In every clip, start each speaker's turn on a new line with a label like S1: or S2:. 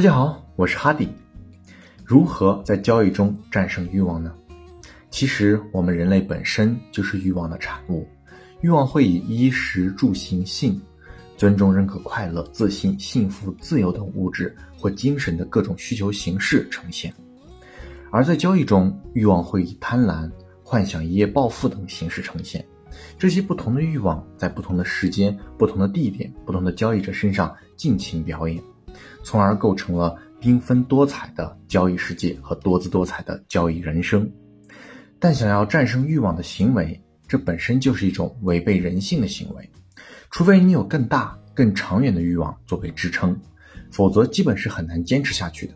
S1: 大家好，我是哈迪。如何在交易中战胜欲望呢？其实我们人类本身就是欲望的产物，欲望会以衣食住行性、尊重、认可、快乐、自信、幸福、自由等物质或精神的各种需求形式呈现；而在交易中，欲望会以贪婪、幻想、一夜暴富等形式呈现。这些不同的欲望在不同的时间、不同的地点、不同的交易者身上尽情表演。从而构成了缤纷多彩的交易世界和多姿多彩的交易人生。但想要战胜欲望的行为，这本身就是一种违背人性的行为。除非你有更大、更长远的欲望作为支撑，否则基本是很难坚持下去的。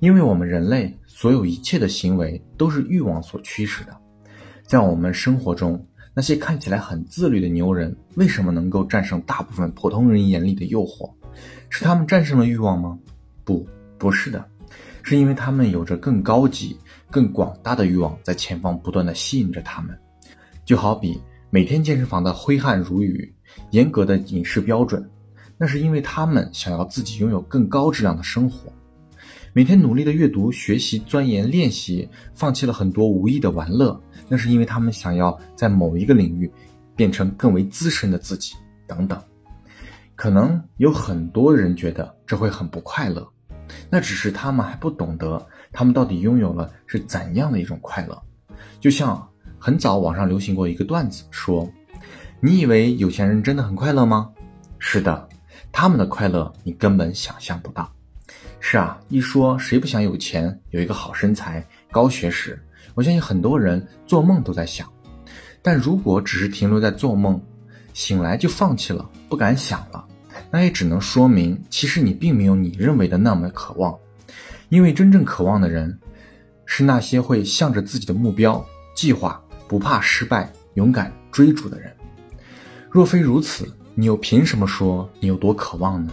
S1: 因为我们人类所有一切的行为都是欲望所驱使的。在我们生活中，那些看起来很自律的牛人，为什么能够战胜大部分普通人眼里的诱惑？是他们战胜了欲望吗？不，不是的，是因为他们有着更高级、更广大的欲望在前方不断的吸引着他们。就好比每天健身房的挥汗如雨、严格的饮食标准，那是因为他们想要自己拥有更高质量的生活。每天努力的阅读、学习、钻研、练习，放弃了很多无意的玩乐，那是因为他们想要在某一个领域变成更为资深的自己，等等。可能有很多人觉得这会很不快乐，那只是他们还不懂得他们到底拥有了是怎样的一种快乐。就像很早网上流行过一个段子，说：“你以为有钱人真的很快乐吗？”是的，他们的快乐你根本想象不到。是啊，一说谁不想有钱、有一个好身材、高学识，我相信很多人做梦都在想。但如果只是停留在做梦，醒来就放弃了，不敢想了，那也只能说明，其实你并没有你认为的那么渴望。因为真正渴望的人，是那些会向着自己的目标、计划，不怕失败、勇敢追逐的人。若非如此，你又凭什么说你有多渴望呢？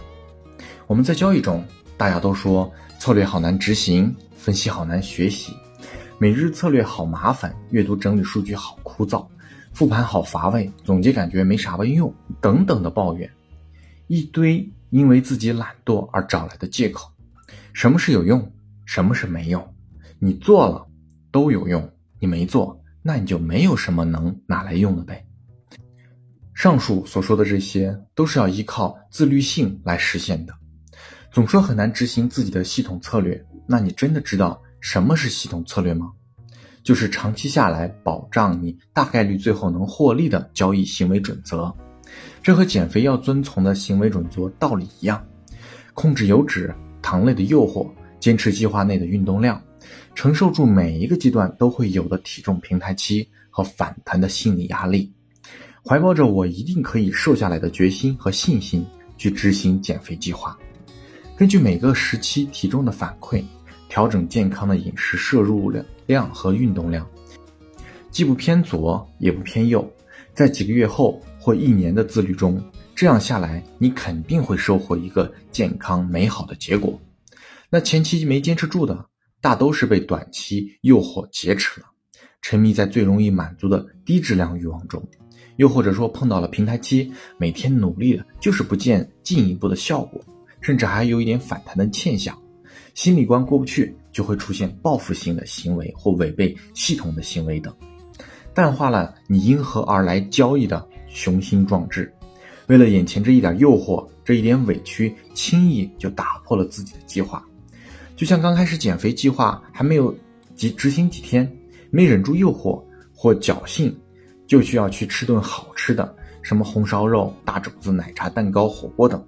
S1: 我们在交易中，大家都说策略好难执行，分析好难学习，每日策略好麻烦，阅读整理数据好枯燥。复盘好乏味，总结感觉没啥用，等等的抱怨，一堆因为自己懒惰而找来的借口。什么是有用？什么是没用？你做了都有用，你没做，那你就没有什么能拿来用的呗。上述所说的这些，都是要依靠自律性来实现的。总说很难执行自己的系统策略，那你真的知道什么是系统策略吗？就是长期下来保障你大概率最后能获利的交易行为准则，这和减肥要遵从的行为准则道理一样：控制油脂、糖类的诱惑，坚持计划内的运动量，承受住每一个阶段都会有的体重平台期和反弹的心理压力，怀抱着我一定可以瘦下来的决心和信心去执行减肥计划，根据每个时期体重的反馈。调整健康的饮食摄入量量和运动量，既不偏左也不偏右，在几个月后或一年的自律中，这样下来，你肯定会收获一个健康美好的结果。那前期没坚持住的，大都是被短期诱惑劫持了，沉迷在最容易满足的低质量欲望中，又或者说碰到了平台期，每天努力的就是不见进一步的效果，甚至还有一点反弹的现象。心理关过不去，就会出现报复性的行为或违背系统的行为等，淡化了你因何而来交易的雄心壮志。为了眼前这一点诱惑，这一点委屈，轻易就打破了自己的计划。就像刚开始减肥计划还没有及执行几天，没忍住诱惑或侥幸，就需要去吃顿好吃的，什么红烧肉、大肘子、奶茶、蛋糕、火锅等，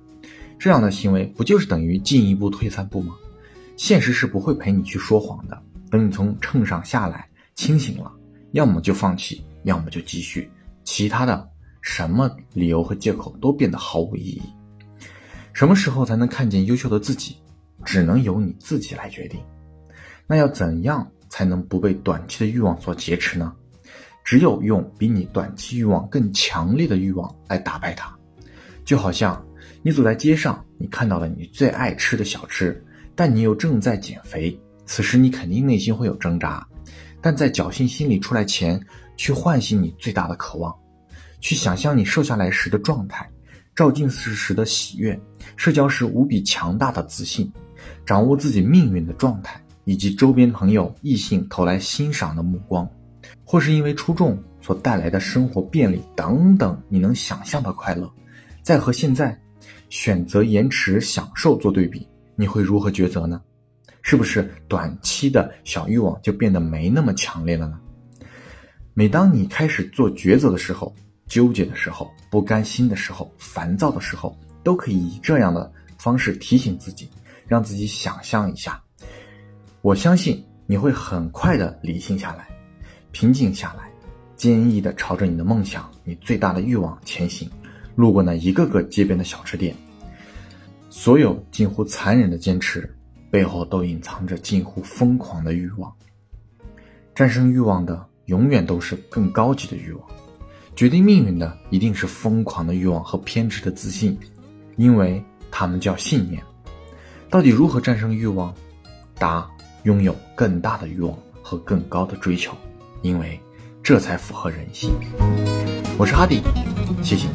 S1: 这样的行为不就是等于进一步退三步吗？现实是不会陪你去说谎的。等你从秤上下来，清醒了，要么就放弃，要么就继续。其他的什么理由和借口都变得毫无意义。什么时候才能看见优秀的自己，只能由你自己来决定。那要怎样才能不被短期的欲望所劫持呢？只有用比你短期欲望更强烈的欲望来打败它。就好像你走在街上，你看到了你最爱吃的小吃。但你又正在减肥，此时你肯定内心会有挣扎，但在侥幸心理出来前，去唤醒你最大的渴望，去想象你瘦下来时的状态，照镜子时的喜悦，社交时无比强大的自信，掌握自己命运的状态，以及周边朋友、异性投来欣赏的目光，或是因为出众所带来的生活便利等等，你能想象的快乐，再和现在选择延迟享受做对比，你会如何抉择呢？是不是短期的小欲望就变得没那么强烈了呢？每当你开始做抉择的时候，纠结的时候，不甘心的时候，烦躁的时候，都可以以这样的方式提醒自己，让自己想象一下。我相信你会很快的理性下来，平静下来，坚毅的朝着你的梦想、你最大的欲望前行。路过那一个个街边的小吃店，所有近乎残忍的坚持背后，都隐藏着近乎疯狂的欲望。战胜欲望的，永远都是更高级的欲望。决定命运的一定是疯狂的欲望和偏执的自信，因为他们叫信念。到底如何战胜欲望？答：拥有更大的欲望和更高的追求，因为这才符合人性。我是哈迪，谢谢。